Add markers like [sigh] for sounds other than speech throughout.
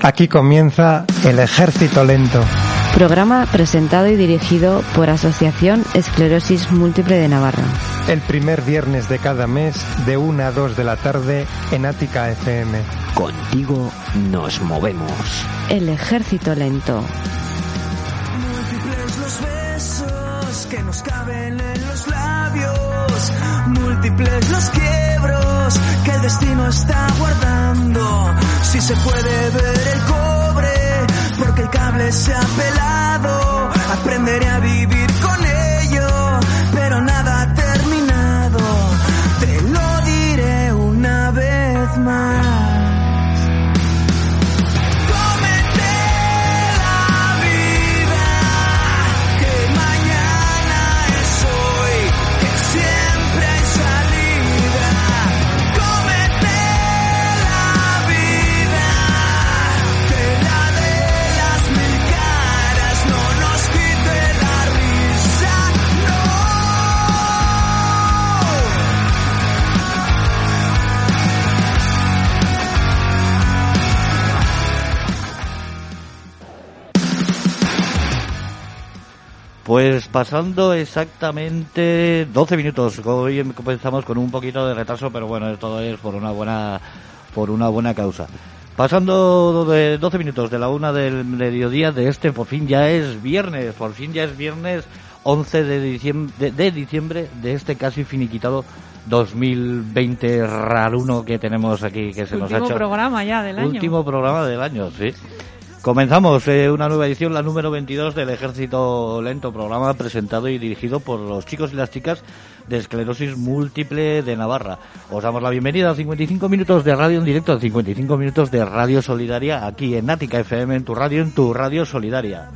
Aquí comienza El Ejército Lento. Programa presentado y dirigido por Asociación Esclerosis Múltiple de Navarra. El primer viernes de cada mes de 1 a 2 de la tarde en Ática FM. Contigo nos movemos. El Ejército Lento. Múltiples los besos que nos caben en los labios. Múltiples los que el destino está guardando. Si se puede ver el cobre, porque el cable se ha pelado. Aprenderé a vivir Pues pasando exactamente 12 minutos. Hoy comenzamos con un poquito de retraso, pero bueno, todo es por una buena por una buena causa. Pasando de 12 minutos de la una del mediodía de este, por fin ya es viernes, por fin ya es viernes 11 de diciembre de, de diciembre de este casi finiquitado 2020 raruno que tenemos aquí que se nos ha Último hecho. programa ya del año. Último programa del año, sí. Comenzamos eh, una nueva edición, la número 22 del Ejército Lento, programa presentado y dirigido por los chicos y las chicas de esclerosis múltiple de Navarra. Os damos la bienvenida a 55 minutos de radio en directo, a 55 minutos de radio solidaria aquí en Nática FM, en tu radio, en tu radio solidaria.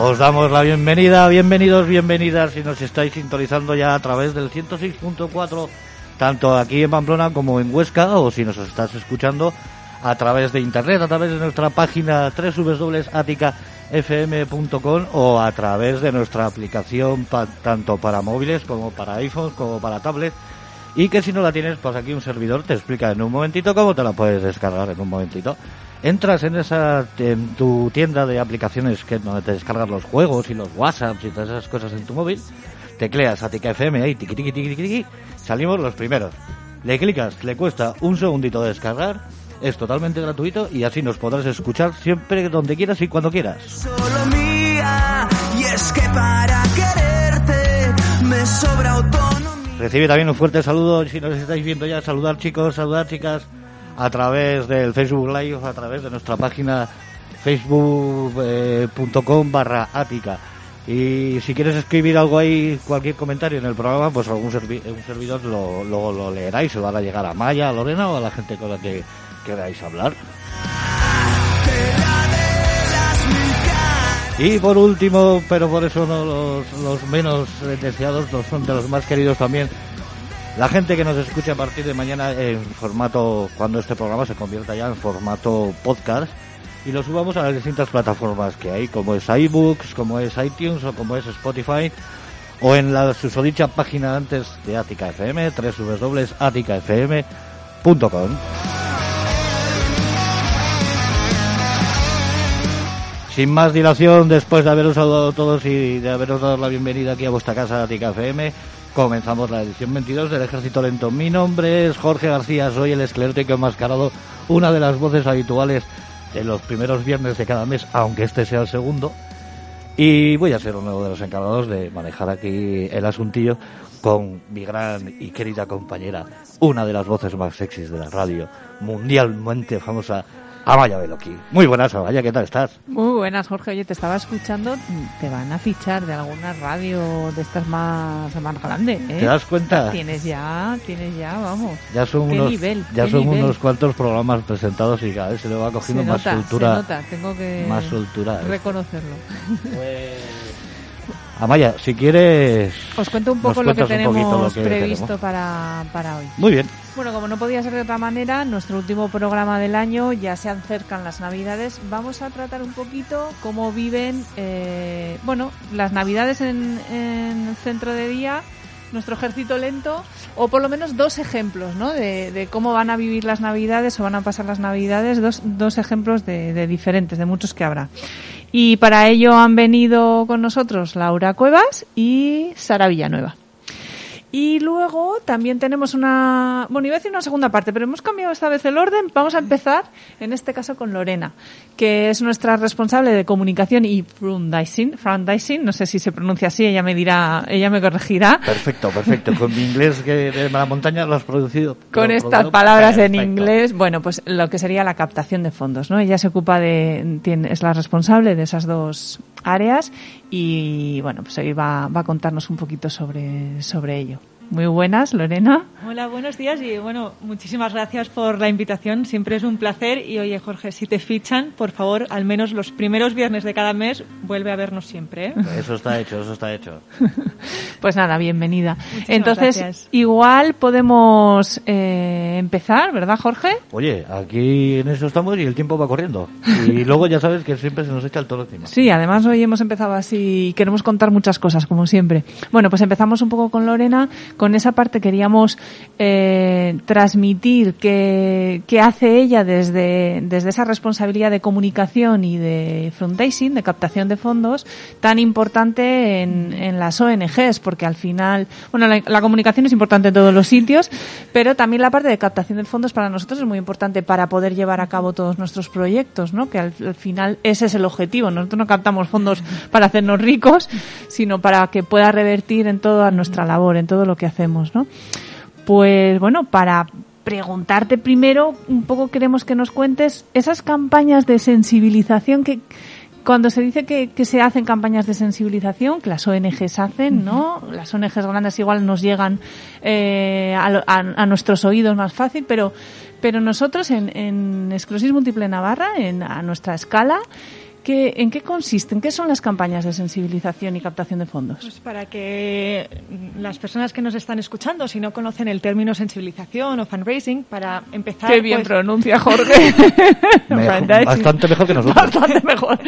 Os damos la bienvenida, bienvenidos, bienvenidas si nos estáis sintonizando ya a través del 106.4, tanto aquí en Pamplona como en Huesca, o si nos estás escuchando a través de internet, a través de nuestra página www.aticafm.com o a través de nuestra aplicación pa- tanto para móviles como para iPhones como para tablets. Y que si no la tienes, pues aquí un servidor te explica en un momentito cómo te la puedes descargar en un momentito. Entras en esa en tu tienda de aplicaciones que donde te descargas los juegos y los WhatsApps y todas esas cosas en tu móvil, tecleas Atica FM ahí, tiqui, tiqui, tiqui, tiqui, tiqui, salimos los primeros. Le clicas, le cuesta un segundito descargar, es totalmente gratuito y así nos podrás escuchar siempre donde quieras y cuando quieras. solo mía y es que para quererte me sobra autonomía. Recibe también un fuerte saludo, si nos estáis viendo ya, saludar chicos, saludar chicas, a través del Facebook Live, a través de nuestra página facebook.com barra ática. Y si quieres escribir algo ahí, cualquier comentario en el programa, pues algún servidor lo, lo, lo leerá y se va a llegar a Maya, a Lorena o a la gente con la que queráis hablar. Y por último, pero por eso no los, menos deseados, los son de los más queridos también, la gente que nos escuche a partir de mañana en formato, cuando este programa se convierta ya en formato podcast, y lo subamos a las distintas plataformas que hay, como es iBooks, como es iTunes o como es Spotify, o en la susodicha página antes de Ática FM, www.aticafm.com. Sin más dilación, después de haberos saludado a todos y de haberos dado la bienvenida aquí a vuestra casa Ática FM, comenzamos la edición 22 del Ejército Lento. Mi nombre es Jorge García, soy el esclerótico enmascarado, una de las voces habituales de los primeros viernes de cada mes, aunque este sea el segundo. Y voy a ser uno de los encargados de manejar aquí el asuntillo con mi gran y querida compañera, una de las voces más sexys de la radio, mundialmente famosa, Amaya Beloki. Muy buenas, Amaya, ¿qué tal estás? Muy buenas, Jorge. Oye, te estaba escuchando. Te van a fichar de alguna radio de estas más, más grandes, ¿eh? ¿Te das cuenta? Tienes ya, tienes ya, vamos. Ya son ¿Qué unos, nivel? ya ¿Qué son nivel? unos cuantos programas presentados y cada vez se le va cogiendo se más nota, soltura. se nota. Tengo que más soltura. reconocerlo. Amaya, si quieres. Os cuento un poco lo que tenemos lo que previsto tenemos. para, para hoy. Muy bien. Bueno, como no podía ser de otra manera, nuestro último programa del año, ya se acercan las Navidades, vamos a tratar un poquito cómo viven, eh, bueno, las Navidades en, en el centro de día nuestro ejército lento, o por lo menos dos ejemplos, ¿no? De, de cómo van a vivir las Navidades o van a pasar las Navidades, dos, dos ejemplos de, de diferentes, de muchos que habrá. Y para ello han venido con nosotros Laura Cuevas y Sara Villanueva. Y luego también tenemos una, bueno, iba a decir una segunda parte, pero hemos cambiado esta vez el orden. Vamos a empezar, en este caso, con Lorena, que es nuestra responsable de comunicación y funding, no sé si se pronuncia así, ella me dirá, ella me corregirá. Perfecto, perfecto. Con mi inglés que de la montaña lo has producido. Con estas producido palabras en inglés, bueno, pues lo que sería la captación de fondos, ¿no? Ella se ocupa de, tiene, es la responsable de esas dos áreas y, bueno, pues hoy va, va a contarnos un poquito sobre, sobre ello. Muy buenas, Lorena. Hola, buenos días y bueno, muchísimas gracias por la invitación. Siempre es un placer y oye, Jorge, si te fichan, por favor, al menos los primeros viernes de cada mes, vuelve a vernos siempre. ¿eh? Eso está hecho, eso está hecho. [laughs] Pues nada, bienvenida. Muchísimas Entonces, gracias. igual podemos eh, empezar, ¿verdad, Jorge? Oye, aquí en eso estamos y el tiempo va corriendo. Y [laughs] luego ya sabes que siempre se nos echa el toro encima. Sí, además hoy hemos empezado así y queremos contar muchas cosas, como siempre. Bueno, pues empezamos un poco con Lorena. Con esa parte queríamos eh, transmitir qué qué hace ella desde, desde esa responsabilidad de comunicación y de fundraising, de captación de fondos, tan importante en, en las ONGs, porque al final, bueno, la, comunicación es importante en todos los sitios, pero también la parte de captación de fondos para nosotros es muy importante para poder llevar a cabo todos nuestros proyectos, ¿no? Que al, al final ese es el objetivo. Nosotros no captamos fondos para hacernos ricos, sino para que pueda revertir en toda nuestra labor, en todo lo que hacemos, ¿no? Pues bueno, para preguntarte primero, un poco queremos que nos cuentes esas campañas de sensibilización que cuando se dice que, que se hacen campañas de sensibilización, que las ONGs hacen, ¿no? Las ONGs grandes igual nos llegan eh, a, a- a nuestros oídos más fácil, pero, pero nosotros en, en Esclerosis Múltiple Navarra, en, a nuestra escala, ¿qué, ¿en qué consisten? ¿Qué son las campañas de sensibilización y captación de fondos? Pues para que las personas que nos están escuchando, si no conocen el término sensibilización o fundraising, para empezar. Qué bien pues, pronuncia [laughs] Jorge. Mejor- bastante mejor que nosotros. Bastante mejor.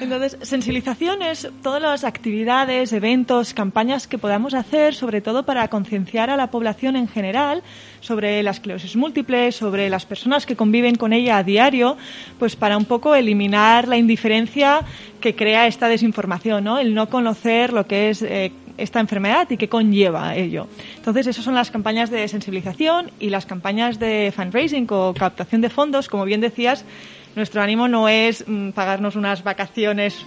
Entonces, sensibilización es todas las actividades, eventos, campañas que podamos hacer, sobre todo para concienciar a la población en general sobre la esclerosis múltiple, sobre las personas que conviven con ella a diario, pues para un poco eliminar la indiferencia que crea esta desinformación, ¿no? El no conocer lo que es eh, esta enfermedad y qué conlleva ello. Entonces, esas son las campañas de sensibilización y las campañas de fundraising o captación de fondos, como bien decías, nuestro ánimo no es mm, pagarnos unas vacaciones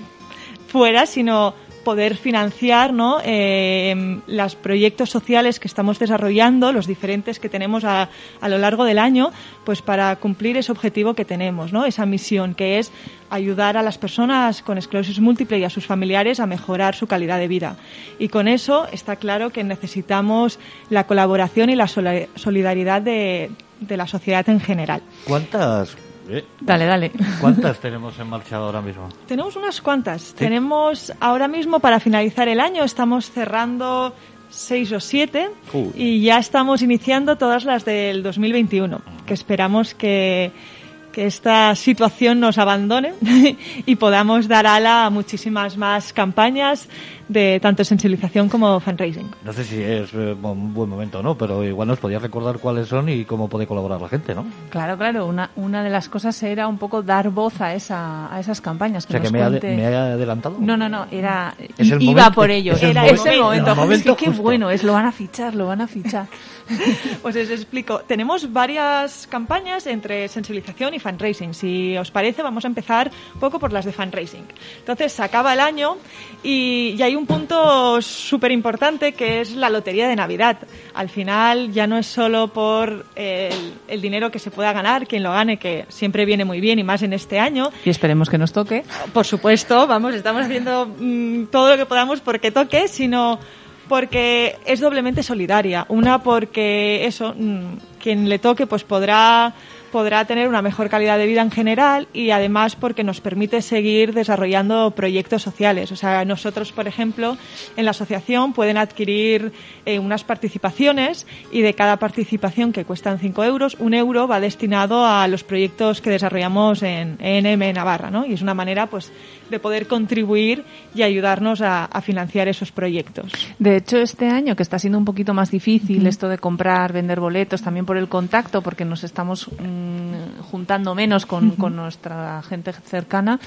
fuera, sino poder financiar ¿no? eh, los proyectos sociales que estamos desarrollando, los diferentes que tenemos a, a lo largo del año, pues para cumplir ese objetivo que tenemos, ¿no? esa misión que es ayudar a las personas con esclerosis múltiple y a sus familiares a mejorar su calidad de vida. Y con eso está claro que necesitamos la colaboración y la solidaridad de, de la sociedad en general. ¿Cuántas, eh, Dale, dale. ¿Cuántas tenemos en marcha ahora mismo? [laughs] Tenemos unas cuantas. Tenemos ahora mismo para finalizar el año, estamos cerrando seis o siete y ya estamos iniciando todas las del 2021, que esperamos que, que esta situación nos abandone [laughs] y podamos dar ala a muchísimas más campañas de tanto sensibilización como fundraising. No sé si es eh, un buen momento o no, pero igual nos podías recordar cuáles son y cómo puede colaborar la gente, ¿no? Claro, claro. Una, una de las cosas era un poco dar voz a, esa, a esas campañas. O Que sea, que me, cuente- me ha adelantado. No, no, no, era Es el iba momento- por ello. es el era momento- ese momento. el Joder, es que momento qué justo. bueno es, lo van a fichar, lo van a fichar. [laughs] Pues os explico. Tenemos varias campañas entre sensibilización y fundraising. Si os parece, vamos a empezar un poco por las de fundraising. Entonces, se acaba el año y, y hay un punto súper importante que es la lotería de Navidad. Al final, ya no es solo por el, el dinero que se pueda ganar, quien lo gane, que siempre viene muy bien y más en este año, Y esperemos que nos toque. por supuesto, vamos, estamos haciendo mm, todo lo que podamos porque toque, sino porque es doblemente solidaria. Una porque eso, mm, quien le toque pues podrá podrá tener una mejor calidad de vida en general y además porque nos permite seguir desarrollando proyectos sociales. O sea, nosotros, por ejemplo, en la asociación pueden adquirir eh, unas participaciones y de cada participación que cuestan 5 euros, un euro va destinado a los proyectos que desarrollamos en ENM Navarra, ¿no? Y es una manera, pues, de poder contribuir y ayudarnos a, a financiar esos proyectos. De hecho, este año, que está siendo un poquito más difícil esto de comprar, vender boletos, también por el contacto, porque nos estamos mm, juntando menos con, con nuestra gente cercana,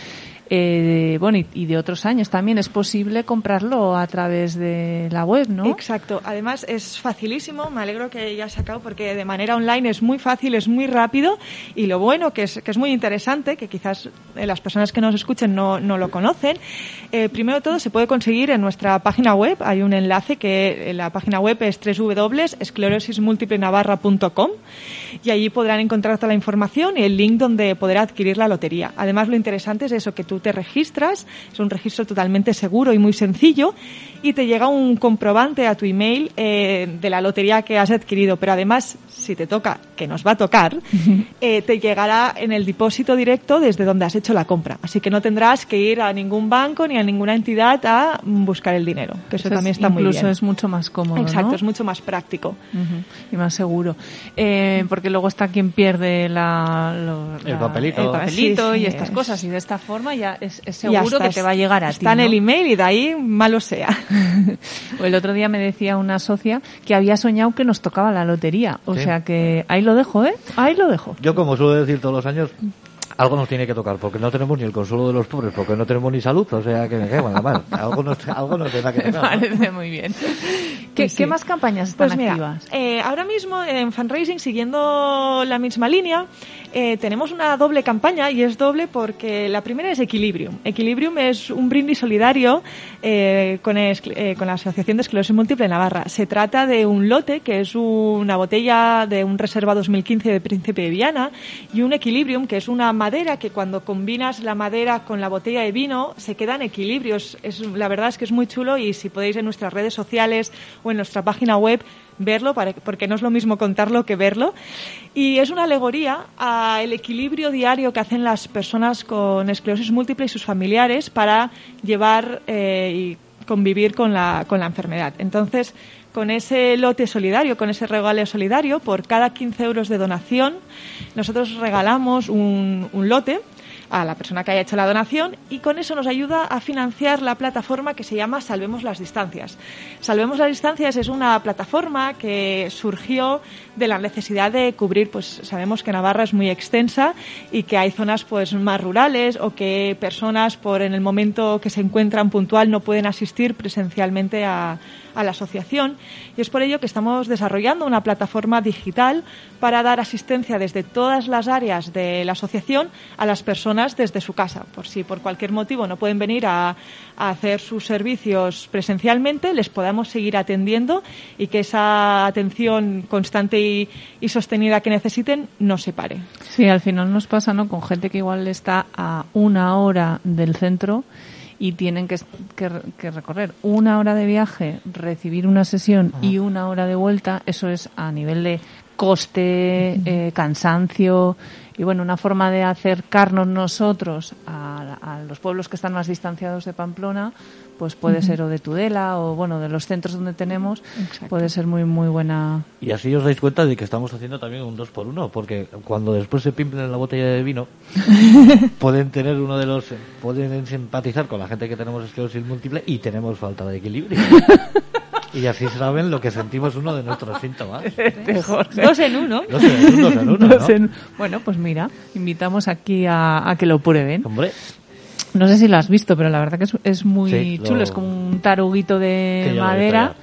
eh, bueno, y, y de otros años también es posible comprarlo a través de la web, ¿no? Exacto. Además es facilísimo. Me alegro que haya sacado porque de manera online es muy fácil, es muy rápido y lo bueno que es que es muy interesante, que quizás eh, las personas que nos escuchen no, no lo conocen. Eh, primero de todo se puede conseguir en nuestra página web. Hay un enlace que en la página web es www.esclerosismultiplenavarra.com y allí podrán encontrar toda la información y el link donde poder adquirir la lotería. Además lo interesante es eso que tú te registras, es un registro totalmente seguro y muy sencillo y te llega un comprobante a tu email eh, de la lotería que has adquirido, pero además si te toca, que nos va a tocar, eh, te llegará en el depósito directo desde donde has hecho la compra. Así que no tendrás que ir a ningún banco ni a ninguna entidad a buscar el dinero, que eso, Eso es- también está muy incluso bien. es mucho más cómodo, Exacto, ¿no? es mucho más práctico. Y más seguro. Eh, porque luego está quien pierde la, lo- El la- papelito. el papelito Sí, y estas es. cosas. Y de esta forma ya es, es Ya seguro está, que te va a llegar a ti. Está en ¿no? el email y de ahí malo sea. [laughs] O el otro día me decía una socia que había soñado que nos tocaba la lotería. O Sí. sea que ahí lo dejo, ¿eh? Ahí lo dejo. Yo, como suelo decir todos los años, algo nos tiene que tocar, porque no tenemos ni el consuelo de los pobres, porque no tenemos ni salud, o sea que me quedo la mar. Algo nos, algo nos tendrá que [laughs] tocar. ¿no? parece muy bien. ¿Qué, sí. qué más campañas están Pues mira, activas? eh, ahora mismo en fundraising, siguiendo la misma línea, eh, tenemos una doble campaña y es doble porque la primera es Equilibrium. Equilibrium es un brindis solidario eh, con, eh, con la Asociación de Esclerosis Múltiple Navarra. Se trata de un lote que es una botella de un reserva 2015 de Príncipe de Viana y un Equilibrium que es una madera que cuando combinas la madera con la botella de vino se queda en equilibrio. Es, es- la verdad es que es muy chulo y si podéis en nuestras redes sociales o en nuestra página web verlo, para- porque no es lo mismo contarlo que verlo. Y es una alegoría al equilibrio diario que hacen las personas con esclerosis múltiple y sus familiares para llevar eh, y convivir con la, con la enfermedad. Entonces, con ese lote solidario, con ese regalo solidario, por cada 15 euros de donación, nosotros regalamos un, un lote a la persona que haya hecho la donación y con eso nos ayuda a financiar la plataforma que se llama Salvemos las Distancias. Salvemos las Distancias es una plataforma que surgió de la necesidad de cubrir, pues sabemos que Navarra es muy extensa y que hay zonas pues más rurales o que personas por en el momento que se encuentran puntual no pueden asistir presencialmente a, a la asociación y es por ello que estamos desarrollando una plataforma digital para dar asistencia desde todas las áreas de la asociación a las personas desde su casa. Por si por cualquier motivo no pueden venir a, hacer sus servicios presencialmente, les podamos seguir atendiendo y que esa atención constante y, y sostenida que necesiten no se pare. Sí, al final nos pasa, ¿no? Con gente que igual está a una hora del centro y tienen que, que- que recorrer una hora de viaje, recibir una sesión y una hora de vuelta. Eso es a nivel de coste, eh, cansancio y bueno, una forma de acercarnos nosotros a, a los pueblos que están más distanciados de Pamplona, pues puede ser o de Tudela o bueno, de los centros donde tenemos, puede ser muy muy buena. Y así os dais cuenta de que estamos haciendo también un dos por uno, porque cuando después se pimplen la botella de vino, [laughs] pueden tener uno de los, pueden simpatizar con la gente que tenemos esclerosis múltiple y tenemos falta de equilibrio. [laughs] y así saben lo que sentimos uno de nuestros síntomas. [laughs] Dos en uno. [laughs] No sé, un dos en uno, Bueno, pues mira, invitamos aquí a, a que lo prueben. Hombre, No sé si lo has visto, pero la verdad que es, es muy Sí, lo- chulo. Es como un taruguito de madera.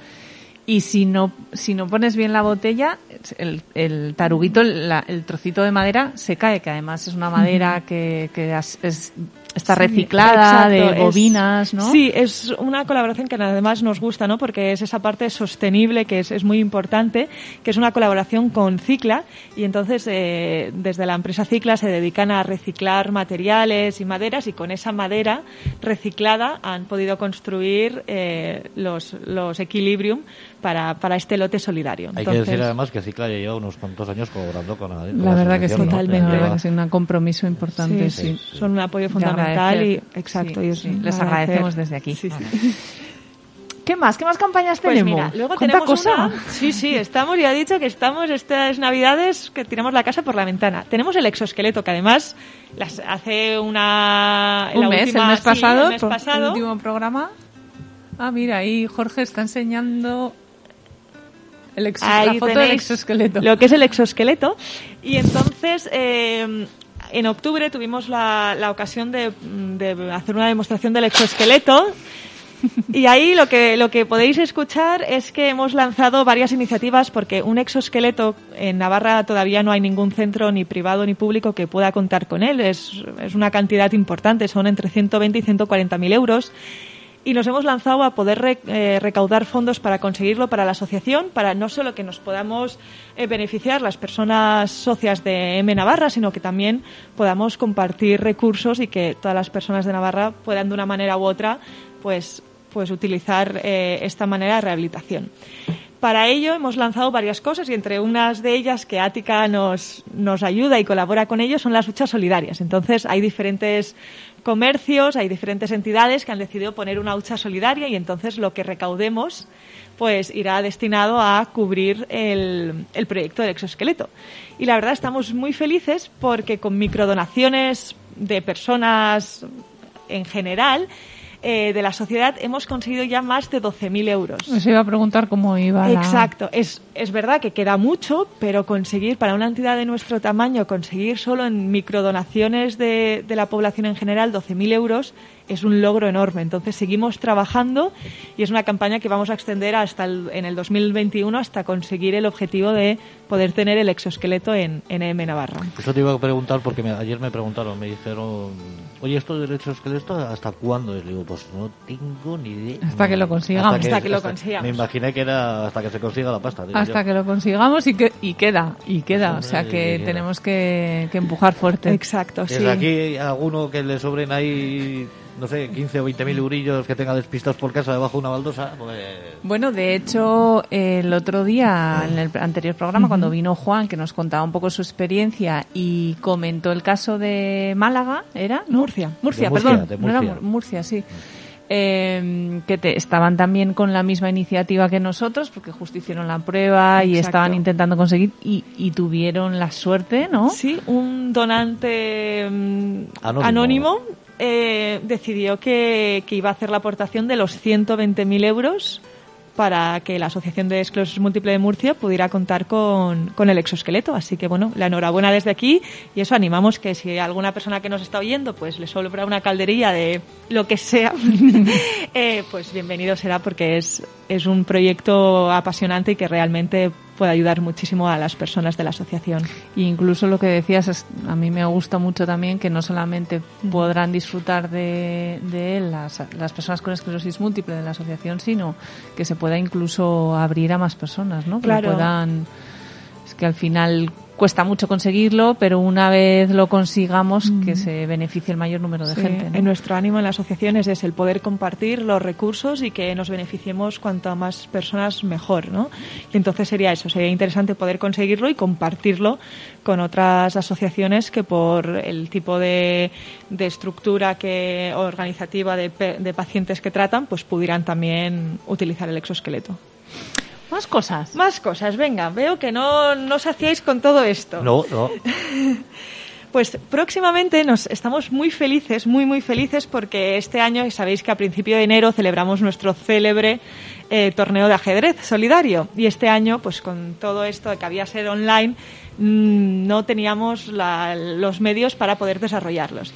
Y si no, si no pones bien la botella, el, el taruguito, la- el trocito de madera se cae, que además es una madera que, que es- está Sí, reciclada de es- bobinas, ¿no? Sí, es una colaboración que además nos gusta, ¿no? Porque es esa parte sostenible que es, es muy importante, que es una colaboración con Cicla y entonces eh, desde la empresa Cicla se dedican a reciclar materiales y maderas y con esa madera reciclada han podido construir eh, los, los Equilibrium para, para este lote solidario. hay que decir además que Cicla ya lleva unos cuantos años colaborando con la, con La verdad que sí, ¿no? totalmente. la verdad Lleva- que sí, un compromiso importante, sí. sí, son un apoyo fundamental y exacto. Sí, y es les agradecemos desde aquí. ¿Qué más? ¿Qué más campañas Pues tenemos? mira, luego ¿Cuánta tenemos cosa? una- Sí, sí, estamos, ya he dicho que estamos estas navidades que tiramos la casa por la ventana. Tenemos el exoesqueleto, que además las hace una... Un la mes, última- el mes sí, pasado, el mes por- pasado. el último programa. Ah, mira, ahí Jorge está enseñando el exos- la Ahí foto del exoesqueleto. Lo que es el exoesqueleto. Y entonces, eh, en octubre tuvimos la, la ocasión de, de hacer una demostración del exoesqueleto. [laughs] Y ahí lo que, lo que podéis escuchar es que hemos lanzado varias iniciativas porque un exoesqueleto en Navarra todavía no hay ningún centro ni privado ni público que pueda contar con él. Es, es una cantidad importante, son entre 120 y 140 mil euros y nos hemos lanzado a poder eh, recaudar fondos para conseguirlo para la asociación, para no solo que nos podamos eh, beneficiar las personas socias de M Navarra, sino que también podamos compartir recursos y que todas las personas de Navarra puedan de una manera u otra pues, pues utilizar eh, esta manera de rehabilitación. Para ello hemos lanzado varias cosas y entre unas de ellas que Ática nos, nos ayuda y colabora con ello son las luchas solidarias. Entonces hay diferentes comercios, hay diferentes entidades que han decidido poner una hucha solidaria y entonces lo que recaudemos pues irá destinado a cubrir el, el proyecto del exoesqueleto. Y la verdad estamos muy felices porque con microdonaciones de personas en general eh, de la sociedad hemos conseguido ya más de 12.000 euros. Os iba a preguntar cómo iba la- Exacto, es, es verdad que queda mucho, pero conseguir para una entidad de nuestro tamaño, conseguir solo en microdonaciones de, de la población en general 12.000 euros es un logro enorme. Entonces seguimos trabajando y es una campaña que vamos a extender hasta el- en el 2021 hasta conseguir el objetivo de poder tener el exoesqueleto en, en EM Navarra. Eso te iba a preguntar porque me- ayer me preguntaron, me dijeron, oye, esto del exoesqueleto, ¿hasta cuándo? Y digo, pues no tengo ni idea. Hasta que lo consigamos. Hasta que lo consigamos. Me imaginé que era hasta que se consiga la pasta. digo Hasta yo. que lo consigamos y, que, y queda, y queda. O sea que y tenemos que, que empujar fuerte. Exacto, sí. Aquí, alguno que le sobren ahí, no sé, 15 o 20 mil eurillos que tenga despistados por casa debajo de una baldosa, pues... Bueno, de hecho, el otro día, en el anterior programa, cuando vino Juan, que nos contaba un poco su experiencia y comentó el caso de Málaga, ¿era? ¿No? Murcia. Murcia, De Murcia, perdón. de No era Murcia. Mur- Murcia, sí. Eh, que te- estaban también con la misma iniciativa que nosotros, porque justo hicieron la prueba y estaban intentando conseguir y, y tuvieron la suerte, ¿no? Sí, un donante mm, Anónimo. anónimo, eh, decidió que, que iba a hacer la aportación de los 120.000 euros para que la Asociación de Esclerosis Múltiple de Murcia pudiera contar con, con el exoesqueleto. Así que, bueno, la enhorabuena desde aquí y eso animamos que si alguna persona que nos está oyendo pues le sobra una calderilla de lo que sea, [laughs] eh, pues bienvenido será porque es, es un proyecto apasionante y que realmente puede ayudar muchísimo a las personas de la asociación. Y incluso lo que decías, es- a mí me gusta mucho también que no solamente podrán disfrutar de, de él las, las personas con esclerosis múltiple de la asociación, sino que se pueda incluso abrir a más personas, ¿no? Que Claro. puedan. Es que al final cuesta mucho conseguirlo, pero una vez lo consigamos, que se beneficie el mayor número de Sí, gente. ¿no? En nuestro ánimo en la asociación es el poder compartir los recursos y que nos beneficiemos cuanto más personas mejor, ¿no? Y entonces sería eso, sería interesante poder conseguirlo y compartirlo con otras asociaciones que por el tipo de, de estructura que organizativa de, de pacientes que tratan, pues pudieran también utilizar el exoesqueleto. Más cosas. Más cosas, venga, veo que no, no os hacíais con todo esto. No, no. [laughs] Pues próximamente nos estamos muy felices, muy muy felices porque este año sabéis que a principio de enero celebramos nuestro célebre eh, torneo de ajedrez solidario y este año pues con todo esto de que había ser online mm, no teníamos la- los medios para poder desarrollarlos.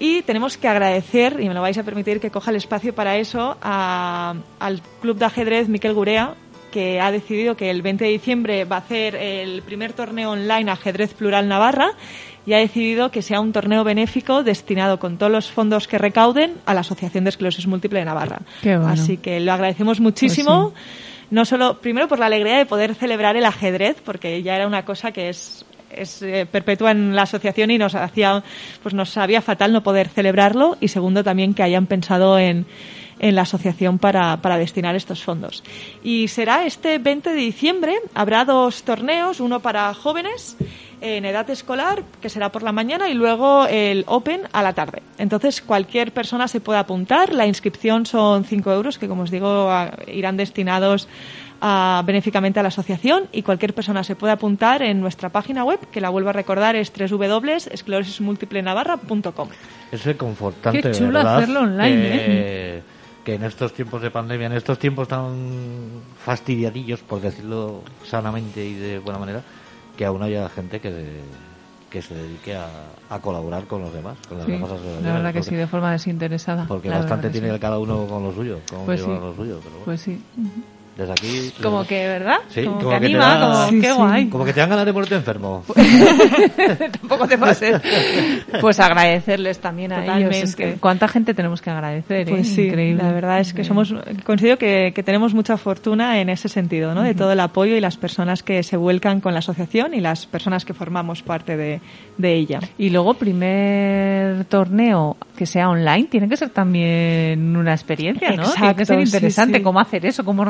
Y tenemos que agradecer, y me lo vais a permitir que coja el espacio para eso, a- al Club de Ajedrez Miquel Gurea, que ha decidido que el 20 de diciembre va a hacer el primer torneo online Ajedrez Plural Navarra y ha decidido que sea un torneo benéfico destinado con todos los fondos que recauden a la Asociación de Esclerosis Múltiple de Navarra. Bueno. Así que lo agradecemos muchísimo. No solo, primero por la alegría de poder celebrar el ajedrez, porque ya era una cosa que es, es eh, perpetua en la asociación y nos hacía, pues nos sabía fatal no poder celebrarlo. Y segundo también que hayan pensado en, en la asociación para, para destinar estos fondos. Y será este 20 de diciembre, habrá dos torneos, uno para jóvenes en edad escolar, que será por la mañana, y luego el Open a la tarde. Entonces, cualquier persona se puede apuntar. La inscripción son 5 euros, que como os digo, irán destinados a, benéficamente a la asociación y cualquier persona se puede apuntar en nuestra página web, que la vuelvo a recordar, es www.esclerosismultiplenavarra.com. Es reconfortante, Qué chulo ¿verdad? hacerlo online, que, que en estos tiempos de pandemia, en estos tiempos tan fastidiadillos, por decirlo sanamente y de buena manera, que aún haya gente que, que se dedique a, a colaborar con los demás, con las Sí, demás asociaciones. la verdad que porque, sí, de forma desinteresada. Porque bastante que tiene sí. cada uno con lo suyo, con Pues sí. lo suyo. Pero bueno, Pues sí. Desde aquí... Como que, ¿verdad? Sí, como, como que que te anima, da- como Sí, qué sí. guay. Como que te dan ganas de ponerte enfermo. [laughs] Tampoco te pases. Pues agradecerles también a Totalmente. ellos. Es que ¿Cuánta gente tenemos que agradecer? eh? Pues sí, Increíble. la verdad es que somos, considero que, que tenemos mucha fortuna en ese sentido, ¿no? De todo el apoyo y las personas que se vuelcan con la asociación y las personas que formamos parte de, de ella. Y luego, primer torneo que sea online, tiene que ser también una experiencia, ¿no? tiene Exacto, que ser interesante sí. cómo hacer eso, cómo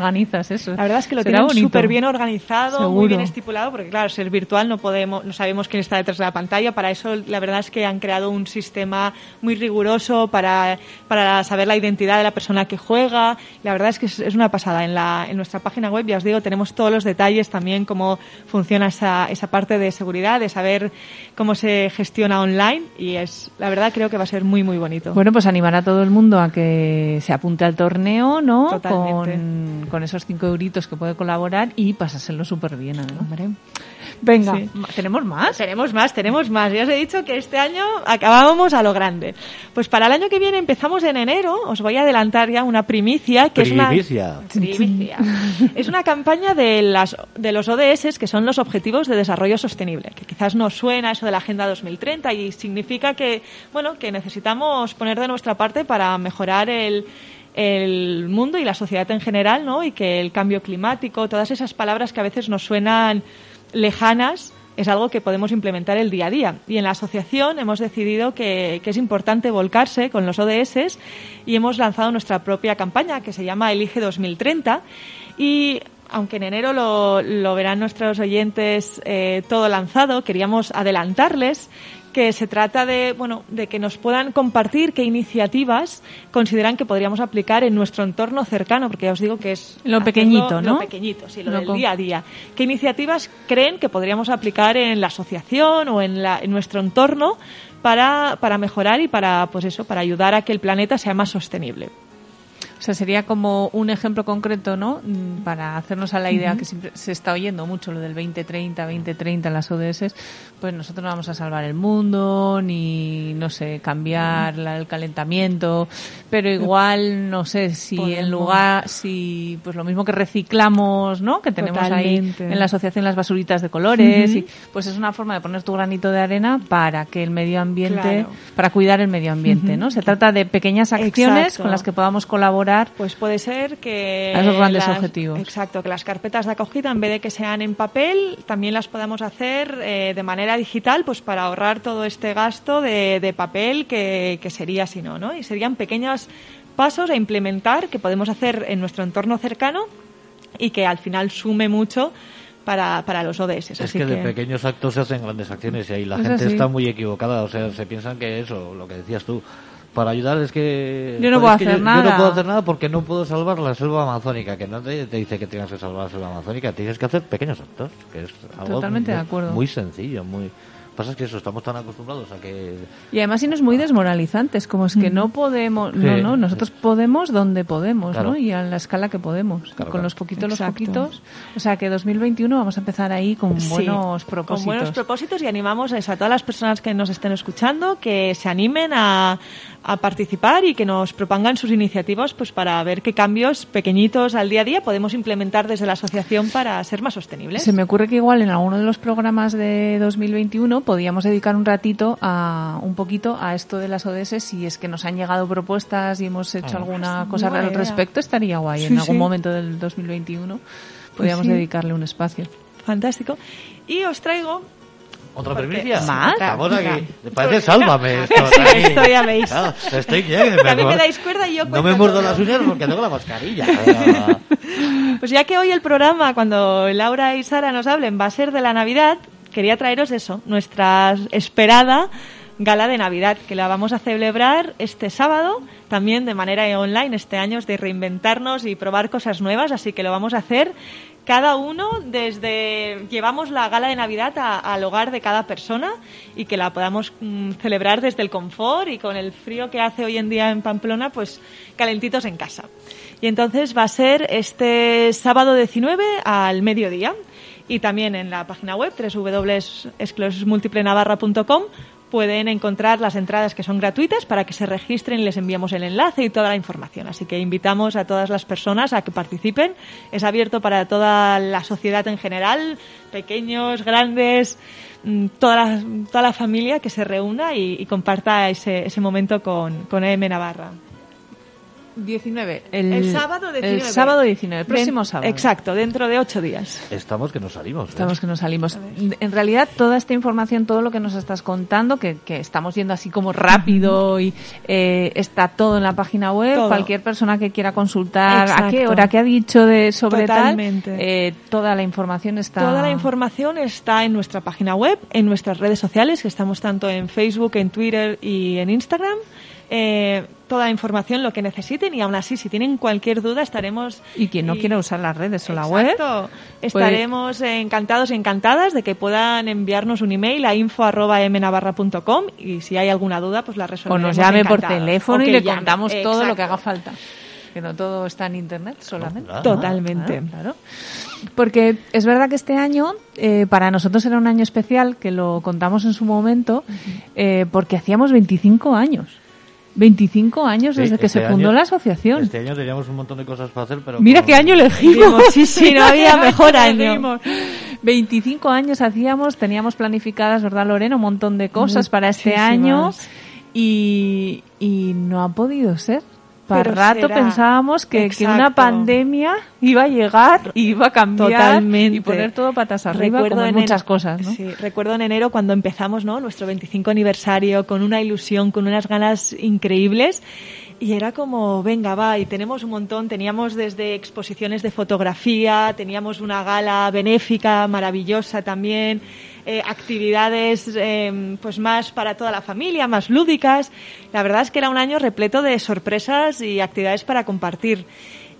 eso. La verdad es que lo Será tienen súper bien organizado, muy Seguro. bien estipulado, porque claro, ser virtual no podemos, no sabemos quién está detrás de la pantalla. Para eso, la verdad es que han creado un sistema muy riguroso para, para saber la identidad de la persona que juega. La verdad es que es, es una pasada. En, la, en nuestra página web, ya os digo, tenemos todos los detalles también cómo funciona esa, esa parte de seguridad, de saber cómo se gestiona online. Y es, la verdad, creo que va a ser muy, muy bonito. Bueno, pues animar a todo el mundo a que se apunte al torneo, ¿no? Totalmente. Con, con esos cinco euritos que puede colaborar y pasárselo súper bien, ¿no? Venga, Sí. ma- ¿tenemos más? Tenemos más, tenemos más. Ya os he dicho que este año acabábamos a lo grande. Pues para el año que viene empezamos en enero. Os voy a adelantar ya una primicia que Primicia. es una primicia. es una campaña de las de los ODS que son los Objetivos de Desarrollo Sostenible, que quizás nos suena eso de la Agenda 2030 y significa que bueno que necesitamos poner de nuestra parte para mejorar el el mundo y la sociedad en general, ¿no? Y que el cambio climático, todas esas palabras que a veces nos suenan lejanas, es algo que podemos implementar el día a día. Y en la asociación hemos decidido que, que es importante volcarse con los ODS y hemos lanzado nuestra propia campaña que se llama Elige 2030. Y aunque en enero lo, lo verán nuestros oyentes eh, todo lanzado, queríamos adelantarles que se trata de, bueno, de que nos puedan compartir qué iniciativas consideran que podríamos aplicar en nuestro entorno cercano, porque ya os digo que es Lo pequeñito, ¿no? Lo pequeñito, sí, lo, Lo del día a día. ¿Qué iniciativas creen que podríamos aplicar en la asociación o en, la, en nuestro entorno para, para mejorar y para, pues eso, para ayudar a que el planeta sea más sostenible? O sea, sería como un ejemplo concreto, ¿no? Mm, Para hacernos a la idea que siempre se está oyendo mucho lo del 2030, 2030 en las ODS, pues nosotros no vamos a salvar el mundo, ni, no sé, cambiar la- el calentamiento, pero igual, no sé, si en lugar, si, pues lo mismo que reciclamos, ¿no? Que tenemos ahí en la asociación las basuritas de colores, y, pues es una forma de poner tu granito de arena para que el medio ambiente, Claro. para cuidar el medio ambiente, ¿no? Se trata de pequeñas acciones Exacto. con las que podamos colaborar Pues puede ser que... A esos grandes las- objetivos. Exacto, que las carpetas de acogida, en vez de que sean en papel, también las podamos hacer eh, de manera digital, pues para ahorrar todo este gasto de, de papel que, que sería si no, ¿no? Y serían pequeños pasos a implementar que podemos hacer en nuestro entorno cercano y que al final sume mucho para, para los ODS. Es Así que, de pequeños actos se hacen grandes acciones y ahí la Es gente así. está muy equivocada. O sea, se piensan que eso, lo que decías tú, para ayudar es que... Yo no puedo hacer yo, nada. Yo no puedo hacer nada porque no puedo salvar la selva amazónica, que no te, te dice que tienes que salvar la selva amazónica, tienes que hacer pequeños actos, que es algo Totalmente muy, de acuerdo. muy sencillo, muy... Pasa es que eso, estamos tan acostumbrados a que... Y además si no es muy desmoralizante, es como es que no podemos, no, Sí. no, nosotros podemos donde podemos, Claro. ¿no? Y a la escala que podemos, Claro, con claro. los poquitos, los poquitos. O sea que 2021 vamos a empezar ahí con Sí, buenos propósitos. Con buenos propósitos y animamos a, eso, a todas las personas que nos estén escuchando que se animen a, a participar y que nos propongan sus iniciativas pues para ver qué cambios pequeñitos al día a día podemos implementar desde la asociación para ser más sostenibles. Se me ocurre que igual en alguno de los programas de 2021 podíamos dedicar un ratito a un poquito a esto de las ODS si es que nos han llegado propuestas y hemos hecho alguna cosa al respecto estaría guay Sí, en algún sí. momento del 2021 podríamos sí. dedicarle un espacio. Fantástico. Y os traigo ¿Otra primicia? ¿Más? Estamos aquí. Parece sálvame esto. Sí, esto ya veis. Claro, estoy bien. Que a mí me dais cuerda y yo No me muerdo las uñas porque tengo la mascarilla. [laughs] Pues ya que hoy el programa, cuando Laura y Sara nos hablen, va a ser de la Navidad, quería traeros eso, nuestra esperada gala de Navidad, que la vamos a celebrar este sábado, también de manera online. Este año es de reinventarnos y probar cosas nuevas, así que lo vamos a hacer cada uno desde llevamos la gala de Navidad al hogar de cada persona y que la podamos mm, celebrar desde el confort y con el frío que hace hoy en día en Pamplona, pues calentitos en casa. Y entonces va a ser este sábado 19 al mediodía y también en la página web www.esclerosismultiplenavarra.com pueden encontrar las entradas que son gratuitas para que se registren y les enviamos el enlace y toda la información. Así que invitamos a todas las personas a que participen. Es abierto para toda la sociedad en general, pequeños, grandes, mm, toda la, toda la familia que se reúna y, comparta ese, ese momento con, con EM Navarra. 19. El, sábado 19. El sábado 19, el próximo Den- sábado. Exacto, dentro de ocho días. Estamos que nos salimos. ¿eh? Estamos que nos salimos. En realidad, toda esta información, todo lo que nos estás contando, que, que estamos yendo así como rápido y eh, está todo en la página web. Todo. Cualquier persona que quiera consultar a qué hora, qué ha dicho de sobre Totalmente. tal, eh, toda la información está. Toda la información está en nuestra página web, en nuestras redes sociales, que estamos tanto en Facebook, en Twitter y en Instagram. Eh, toda la información, lo que necesiten y aún así, si tienen cualquier duda, estaremos... Y quien no y- quiera usar las redes o la web. Exacto. Estaremos encantados y encantadas de que puedan enviarnos un email a info.mnavarra.com y si hay alguna duda, pues la O resolveremos. nos llame por teléfono O y le llame. contamos todo lo que haga falta. Que no todo está en internet solamente. claro. Totalmente. Claro, claro. Porque es verdad que este año eh, para nosotros era un año especial, que lo contamos en su momento, eh, porque hacíamos 25 años. 25 años Sí, desde que este se fundó año- la asociación. Este año teníamos un montón de cosas para hacer, pero... Mira como- qué año elegimos. [laughs] Sí, sí, no había [laughs] mejor año. Elegimos. 25 años hacíamos, teníamos planificadas, ¿verdad, Lorena? Un montón de cosas para este Muchísimas. año y, y no ha podido ser. Para rato será. pensábamos que, que una pandemia iba a llegar y iba a cambiar Totalmente. y poner todo patas arriba como en en muchas cosas, ¿no? Sí, recuerdo en enero cuando empezamos, ¿no? Nuestro 25 aniversario con una ilusión, con unas ganas increíbles. Y era como, venga, va, y tenemos un montón, teníamos desde exposiciones de fotografía, teníamos una gala benéfica maravillosa también, eh, actividades eh, pues más para toda la familia, más lúdicas. La verdad es que era un año repleto de sorpresas y actividades para compartir.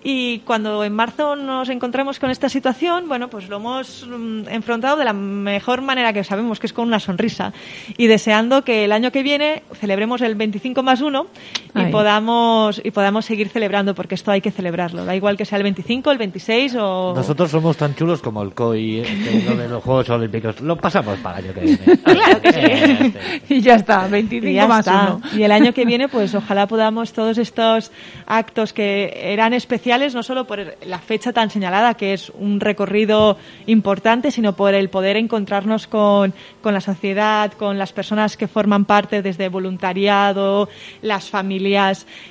Y cuando en marzo nos encontramos con esta situación, bueno, pues lo hemos mm, enfrentado de la mejor manera que sabemos, que es con una sonrisa. Y deseando que el año que viene celebremos el 25 más 1 y podamos, y podamos seguir celebrando, porque esto hay que celebrarlo. Da igual que sea el 25, el 26 o... Nosotros somos tan chulos como el COI, eh, [laughs] de los Juegos Olímpicos. Lo pasamos para el año que viene. [laughs] Claro que sí. Eh, este. [laughs] Y ya está, 25 Y ya más está. uno. Y el año que viene, pues ojalá podamos todos estos actos que eran especiales, no solo por la fecha tan señalada, que es un recorrido importante, sino por el poder encontrarnos con, con la sociedad, con las personas que forman parte desde voluntariado, las familias.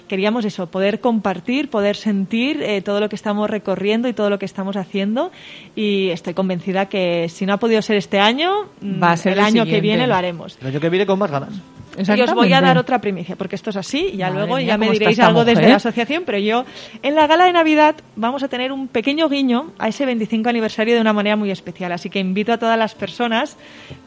Queríamos eso, poder compartir, poder sentir eh, todo lo que estamos recorriendo y todo lo que estamos haciendo. Y estoy convencida que si no ha podido ser este año, mm, Va a ser el el año que siguiente. viene lo haremos. El año que viene con más ganas. Y os voy a dar otra primicia, porque esto es así, y ya Madre luego mía, ya me diréis algo desde la asociación, pero yo en la gala de Navidad vamos a tener un pequeño guiño a ese 25 aniversario de una manera muy especial, así que invito a todas las personas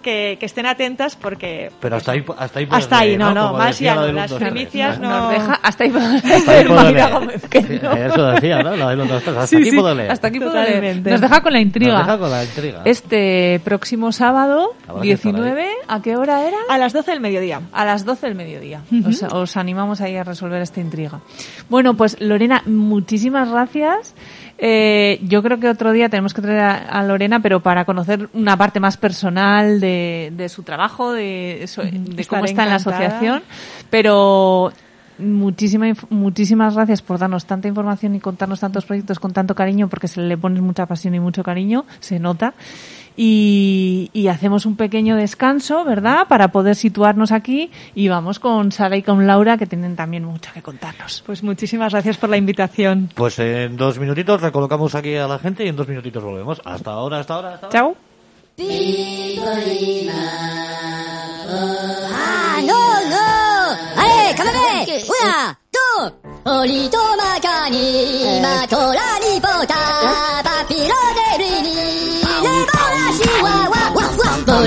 que, que estén atentas porque... Pero hasta ahí, hasta ahí Hasta ahí, no, no, más ya no, del las 1, 2, 3. primicias no... Nos deja hasta ahí Hasta ahí puedo Mayra leer. Gómez, que Sí, no. Eso decía, ¿no? Lo del 1, 2, 3. Hasta Sí, aquí sí, puedo leer. Hasta aquí puedo leer. Totalmente. Nos deja con la intriga. Nos deja con la intriga. Este próximo sábado, Habrá que estar 19, ¿a qué hora era? A las 12 del mediodía. A las 12 del mediodía. os, os animamos ahí a resolver esta intriga. Bueno, pues Lorena, muchísimas gracias. Eh, yo creo que otro día tenemos que traer a, a Lorena, pero para conocer una parte más personal de, de su trabajo, de, eso- de cómo está en la asociación. Pero muchísima, muchísimas gracias por darnos tanta información y contarnos tantos proyectos con tanto cariño, porque se le pone mucha pasión y mucho cariño, se nota y, hacemos un pequeño descanso, ¿verdad? Para poder situarnos aquí y vamos con Sara y con Laura que tienen también mucho que contarnos. Pues muchísimas gracias por la invitación. Pues en dos minutitos recolocamos aquí a la gente y en dos minutitos volvemos. Hasta ahora, hasta ahora, hasta ahora. Chao. ¡Ah, no, no! ¡Ale, cámbiame! ¡Una, dos! ¡Olito macani, pota, papiro de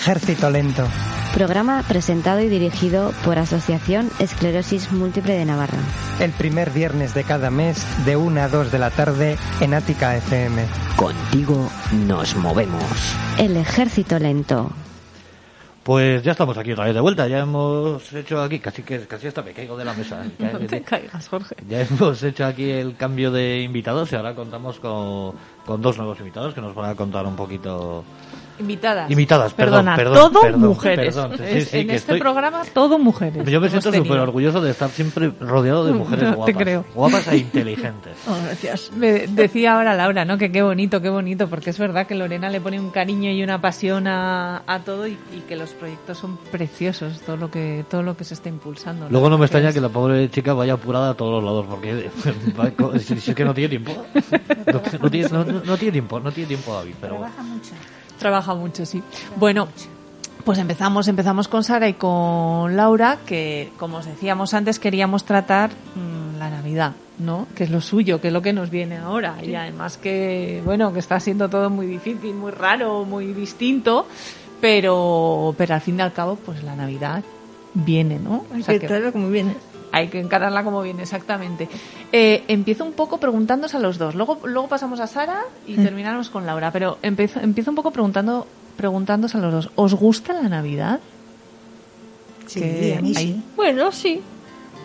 ejército lento. Programa presentado y dirigido por Asociación Esclerosis Múltiple de Navarra. El primer viernes de cada mes de 1 a 2 de la tarde en Ática FM. Contigo nos movemos. El ejército lento. Pues ya estamos aquí otra vez de vuelta, ya hemos hecho aquí, casi que casi hasta me caigo de la mesa. [laughs] Ya, No te caigas, Jorge. ya hemos hecho aquí el cambio de invitados y ahora contamos con, con dos nuevos invitados que nos van a contar un poquito... Invitadas. Invitadas, perdón, Perdona, perdón, todo perdón, mujeres. perdón, sí, Es- sí, en que este estoy- programa, todo mujeres. Yo me siento súper orgulloso de estar siempre rodeado de [laughs] mujeres No te guapas. creo. Guapas e inteligentes. [laughs] Oh, gracias. Me decía ahora Laura, ¿no? Que qué bonito, qué bonito, porque es verdad que Lorena le pone un cariño y una pasión a, a todo y, y que los proyectos son preciosos, todo lo que todo lo que se está impulsando. ¿no? Luego no me extraña es- que la pobre chica vaya apurada a todos los lados, porque si, si es que no tiene tiempo. [laughs] No, no tiene, no- no tiene tiempo, no tiene tiempo David, pero bueno. Trabaja mucho, sí. Bueno, pues empezamos, empezamos con Sara y con Laura, que como os decíamos antes queríamos tratar mm, la Navidad, ¿no? Que es lo suyo, que es lo que nos viene ahora. Y además que, bueno, que está siendo todo muy difícil, muy raro, muy distinto, pero, pero al fin y al cabo, pues la Navidad viene, ¿no? Hay O sea que que- traerlo como viene. Hay que encararla como viene, exactamente. Eh, empiezo un poco preguntándos a los dos. Luego, luego pasamos a Sara y terminamos con Laura. Pero empiezo, empiezo un poco preguntando, preguntándos a los dos. ¿Os gusta la Navidad? Sí, Que a mí hay- sí. Bueno, sí.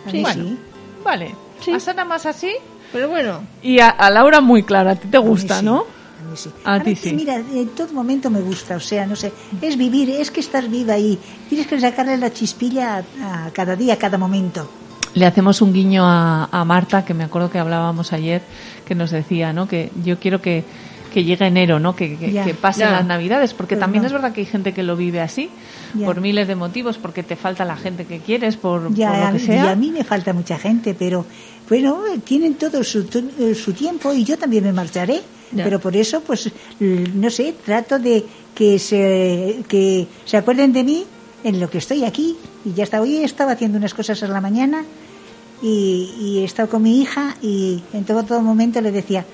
A Sí. mí Bueno. sí. Vale. Sí. A Sara más así Pero bueno. y a, a Laura muy clara. A ti te gusta, sí, ¿no? A mí sí. A ti mí, sí. Mira, en todo momento me gusta, o sea, no sé, es vivir, es que estás viva y tienes que sacarle la chispilla a, a cada día, a cada momento. Le hacemos un guiño a, a Marta, que me acuerdo que hablábamos ayer, que nos decía, ¿no? Que yo quiero que, que llegue enero, ¿no? Que, que, Ya. que pasen las Navidades, porque Pero también no. es verdad que hay gente que lo vive así, por miles de motivos, porque te falta la gente que quieres, por, Ya, por lo a, que sea. y a mí me falta mucha gente, pero bueno, tienen todo su, tu- eh, su tiempo y yo también me marcharé. Ya. Pero por eso, pues, no sé, trato de que se, que se acuerden de mí en lo que estoy aquí. Y ya está, hoy estaba haciendo unas cosas a la mañana y, y he estado con mi hija y en todo, todo momento le decía,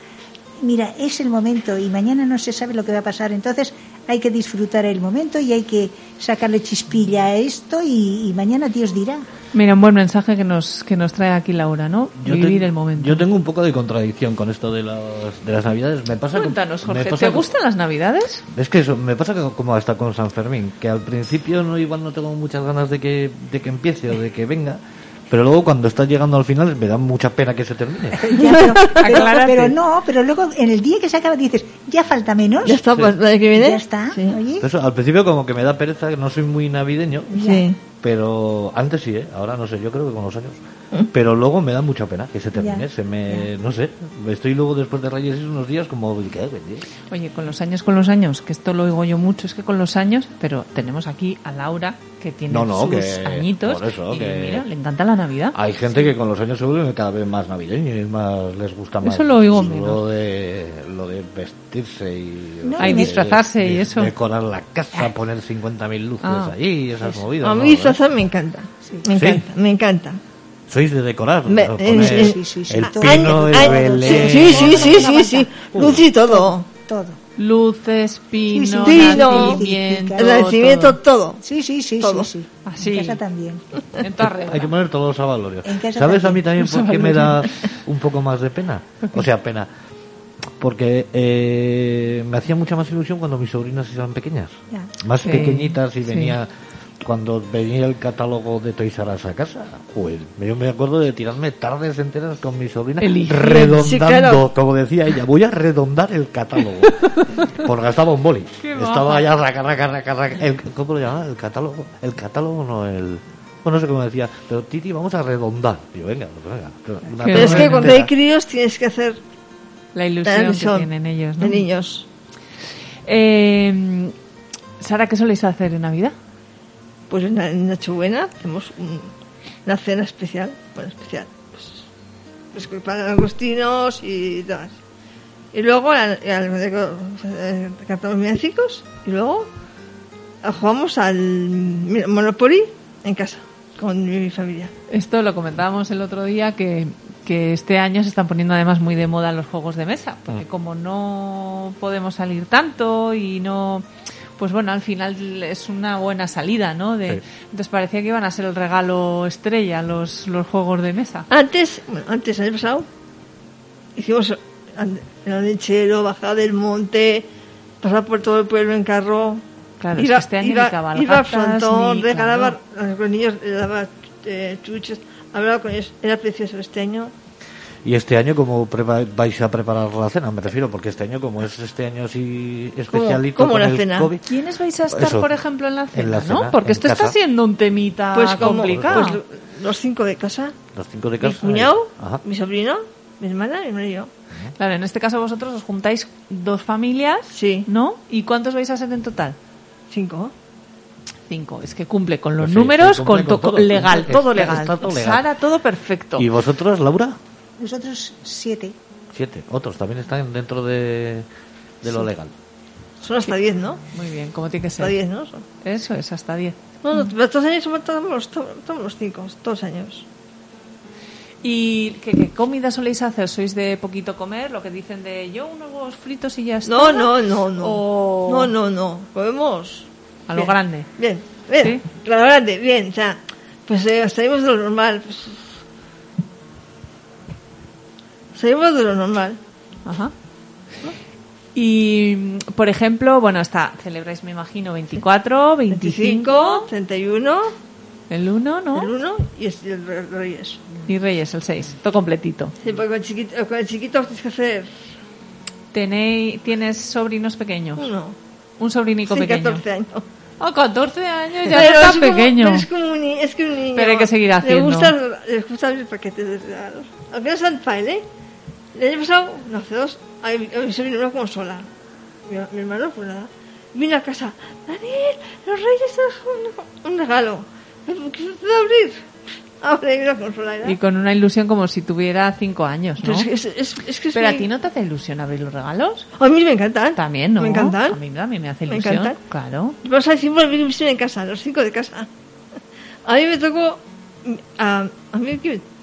mira, es el momento y mañana no se sabe lo que va a pasar, entonces hay que disfrutar el momento y hay que sacarle chispilla a esto y, y mañana Dios dirá. Mira, un buen mensaje que nos, que nos trae aquí Laura, ¿no? Vivir te- el momento. yo tengo un poco de contradicción con esto de las, de las navidades. Me pasa que- Cuéntanos, me Jorge, pasa ¿te que- gustan las Navidades? Es que eso, me pasa que como hasta con San Fermín, que al principio no igual no tengo muchas ganas de que, de que empiece o de que venga, pero luego cuando estás llegando al final me da mucha pena que se termine. [laughs] Ya, [laughs] pero, pero- Aclárate. pero no, pero luego en el día que se acaba dices, ya falta menos. Ya está, pues la que viene. Ya está, Sí. oye. Al principio como que me da pereza, no soy muy navideño, Sí. Pero antes sí, ¿eh? ahora no sé, yo creo que con los años. Pero luego me da mucha pena que se termine, Ya, se me, no sé, estoy luego después de Reyes unos días como, ¿qué? Oye, con los años, con los años, que esto lo oigo yo mucho, es que con los años, pero tenemos aquí a Laura, que tiene No, no, sus que- añitos, por eso, y que- mira, le encanta la Navidad. Hay gente que con los años se vuelve cada vez más navideño y más les gusta más. Eso lo oigo lo menos. de lo de vestirse y No, Ay, de- disfrazarse y eso. decorar la casa, poner 50.000 luces Ah, allí, esas movidas. A mí me encanta. Me ¿Sí? encanta, me encanta. Sois de decorar, Me- ¿no? eh, sí, sí, sí, sí. el Todo. pino, el Ay, Belén. Sí, sí, sí, Todo sí, sí. Luz y todo. Todo. Luces, pino, sí, no. nacimiento, El nacimiento, todo. Sí, sí, sí, Todo. sí, sí. Así. En casa también. todo. En. Hay que poner todos los avalorios. En casa ¿Sabes a también. mí también por qué me da un poco más de pena? O sea, pena. Porque eh, me hacía mucha más ilusión cuando mis sobrinas eran pequeñas. Ya. Más Sí, pequeñitas y sí. venía... Cuando venía el catálogo de Toys R Us a casa, pues yo me acuerdo de tirarme tardes enteras con mi sobrina Eligiendo. redondando, Sí, claro. como decía ella, voy a redondar el catálogo. [laughs] Porque gastaba un boli. Qué Estaba allá, raca, raca, raca, raca. El- ¿Cómo lo llamaba? El catálogo. El catálogo no, el... Bueno, no sé cómo decía, pero Titi, vamos a redondar. Venga, pues venga. Una Pero es que cuando hay críos tienes que hacer La ilusión que tienen ellos, ¿no? de niños. Eh, Sara, ¿qué soléis hacer en Navidad? Pues en, en Nochebuena hacemos un- una cena especial. Bueno, especial. Pues, pues para agostinos y demás. Y luego al- al- eh, cantamos villancicos y luego eh, jugamos al Monopoly en casa con mi familia. Esto lo comentábamos el otro día que, que este año se están poniendo además muy de moda los juegos de mesa, porque como no podemos salir tanto y no pues bueno, al final es una buena salida, ¿no? De, Sí. Entonces parecía que iban a ser el regalo estrella los, los juegos de mesa. Antes, bueno, antes, el año pasado, hicimos el lechero, bajada del monte, pasar por todo el pueblo en carro. Claro, es que este año iba, iba al frontón, ni- regalaba claro. a los niños, le daba eh, chuches, hablaba con ellos. Era precioso este año. Y este año, ¿cómo prepa- vais a preparar la cena? Me refiero, porque este año, como es este año así especialito ¿Cómo con la el cena? COVID... ¿Quiénes vais a estar, Eso, por ejemplo, en la cena? en la ¿no? Porque en esto está siendo un temita Pues complicado. pues, lo- los cinco de casa, Los cinco de mi casa. cuñado, Ajá. mi sobrino, mi hermana, mi hermano y yo. Claro, en este caso vosotros os juntáis dos familias, Sí. ¿no? ¿Y cuántos vais a ser en total? Cinco. Cinco. Es que cumple con los Pues sí, números, sí, con, con to- todo, legal, todo Está- legal. está todo legal. Sara, todo perfecto. ¿Y vosotros, Laura? Nosotros siete. Siete. Otros también están dentro de, de lo legal. Son hasta diez, ¿no? Muy bien, como tiene que Hasta ser. diez, ¿no? Son. Eso es, hasta diez. No, no, pero todos los años somos todos los, todos los cinco, todos años. ¿Y qué, qué comida soléis hacer? ¿Sois de poquito comer? Lo que dicen de yo unos huevos fritos y ya está. No, no, no, no. O No, no, no. Comemos. a lo Bien. grande. Bien, bien. A lo grande, bien. O sea, pues eh, salimos de lo normal. Pues, salimos de lo normal. Ajá. Y, por ejemplo, bueno, está, celebráis, me imagino, 24, 25, 25, 31, el 1, ¿no? el 1 y es- el Re- Reyes. Y Reyes, el 6, todo completito. Sí, porque con el chiquito, con el chiquito tienes que hacer Tenéis, ¿Tienes sobrinos pequeños? uno. Un sobrinico Sí, pequeño. 14 años. Oh, 14 años, ya Pero no es tan como- pequeño. pero es como un, es que un niño. Pero hay que seguir haciendo. Le gusta, le gusta abrir paquetes de regalos. Aunque no sean baile. El año pasado, no, hace dos, a mi, a mi sobrino una consola. Mi, mi hermano, pues nada. Vino a casa. Daniel, los reyes trajeron un, un regalo. ¿Qué puedo abrir? Abre una consola. ¿verdad? Y con una ilusión como si tuviera 5 años, ¿no? Pero es, que es, es, que Pero a ti no te hace ilusión abrir los regalos. A mí me encantan. También, ¿no? Me encantan. A mí también me hace Me ilusión. encantan. Claro. Vamos a decir, visión en casa, los cinco de casa. [laughs] A mí me tocó, a, a, mí,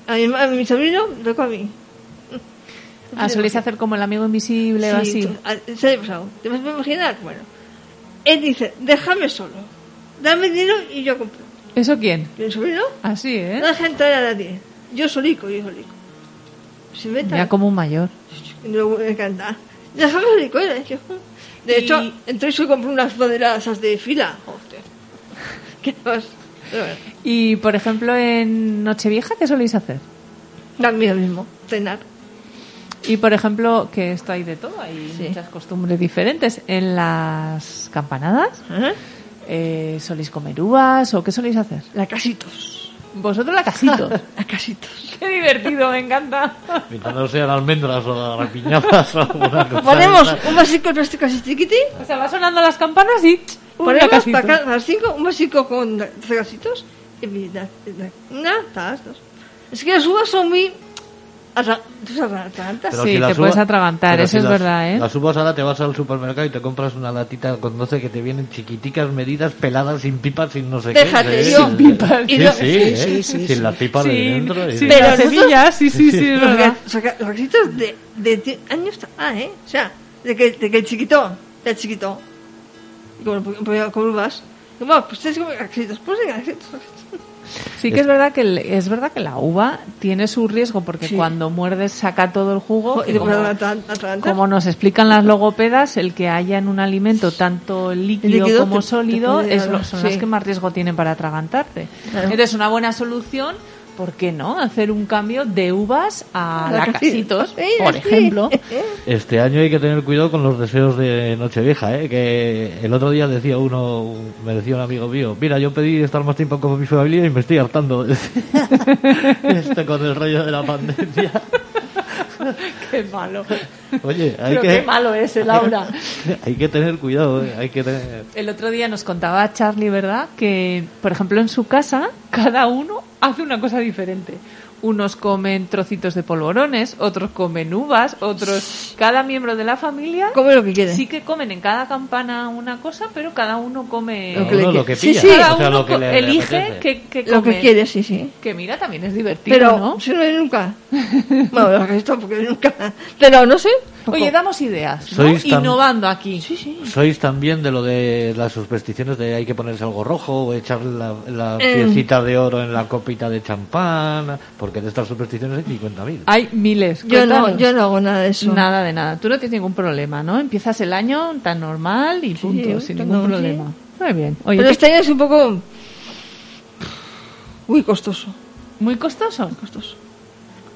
a, mi, a mi sobrino, me tocó a mí. Ah, soléis hacer como el amigo invisible o así. se ha pasado. ¿Te vas a imaginar? Bueno, él dice, déjame solo, dame dinero y yo compro. ¿Eso quién? Mi sobrino Así, ¿eh? no deja entrar a nadie. Yo solico, yo solico. Se meta. Ya como un mayor. [laughs] No, me encanta. Déjame solico, ¿eh? Yo- De Y- hecho, entré y comprar unas esas de fila. Hostia. [laughs] ¿Qué más? Y, por ejemplo, en Nochevieja, ¿qué soléis hacer? También lo mismo, cenar. Y por ejemplo, que esto hay de todo, hay Sí. muchas costumbres diferentes. En las campanadas, Ajá. eh, ¿soléis comer uvas o qué soléis hacer? La casitos. Vosotros la casitos. [laughs] La casitos. qué divertido, me encanta. Mientras no sean almendras o rapiñadas [laughs] o alguna cosa. Ponemos un vasico plástico así chiquitín. O sea, va sonando las campanas y Ponemos para para cinco, un vasico con 12 gasitos. Y tas, dos. Es que las uvas son muy. Pero Sí, si te las puedes atragantar, eso si es las- verdad, ¿eh? Las uvas ahora te vas al supermercado y te compras una latita con 12 que te vienen chiquiticas, medidas, peladas, sin pipas, sin no sé Déjate, qué. Sí, yo- sí, pipas. Sí, sí, ¿eh? sí, sí, Sin sí. las pipas de Sí, dentro. Pero las nosotros- semillas, sí, sí, sí, es Los, verdad. los gasitos de, de 10 años. Ah, ¿eh? O sea, de que, de que el chiquito, el chiquito, como, como, como uvas. Bueno, pues gasitos, pues venga, gasitos. Sí que es verdad que el- es verdad que la uva tiene su riesgo porque Sí. cuando muerdes saca todo el jugo. Y como, nos explican las logopedas, el que haya en un alimento tanto líquido, líquido como te- sólido es son las que más riesgo tienen para atragantarte. Claro. Entonces, una buena solución, ¿por qué no? Hacer un cambio de uvas a La lacasitos, por ejemplo. Este año hay que tener cuidado con los deseos de Nochevieja, ¿eh? que el otro día decía uno, me decía un amigo mío, mira, yo pedí estar más tiempo con mi familia y me estoy hartando. [laughs] este con el rollo de la pandemia. [laughs] qué malo. Oye, hay Pero que, qué malo es el Laura. [laughs] hay que tener cuidado, ¿eh? hay que tener... El otro día nos contaba Charlie, ¿verdad? Que, por ejemplo, en su casa, cada uno hace una cosa diferente. Unos comen trocitos de polvorones, otros comen uvas, otros... Cada miembro de la familia Come lo que quiere. sí que comen en cada campana una cosa, pero cada uno come... Lo que le uno lo que sí, pilla, sí. Cada o sea, uno lo que co- le elige qué Lo que quiere, sí, sí. Que mira, también es divertido, Pero ¿no? si no hay nunca. [laughs] Bueno, gasitos porque nunca. Pero no sé. Oye, damos ideas, ¿no? Innovando aquí. Sí, sí. ¿Sois también de lo de las supersticiones de hay que ponerse algo rojo o echar la, la Eh. piecita de oro en la copita de champán? Porque de estas supersticiones hay 50.000. Hay miles. Yo no, yo no hago nada de eso. Nada de nada. Tú no tienes ningún problema, ¿no? Empiezas el año tan normal y punto, sin ningún problema. Muy bien. Oye, Pero ¿qué- este año es un poco. Muy costoso. muy costoso. Costoso.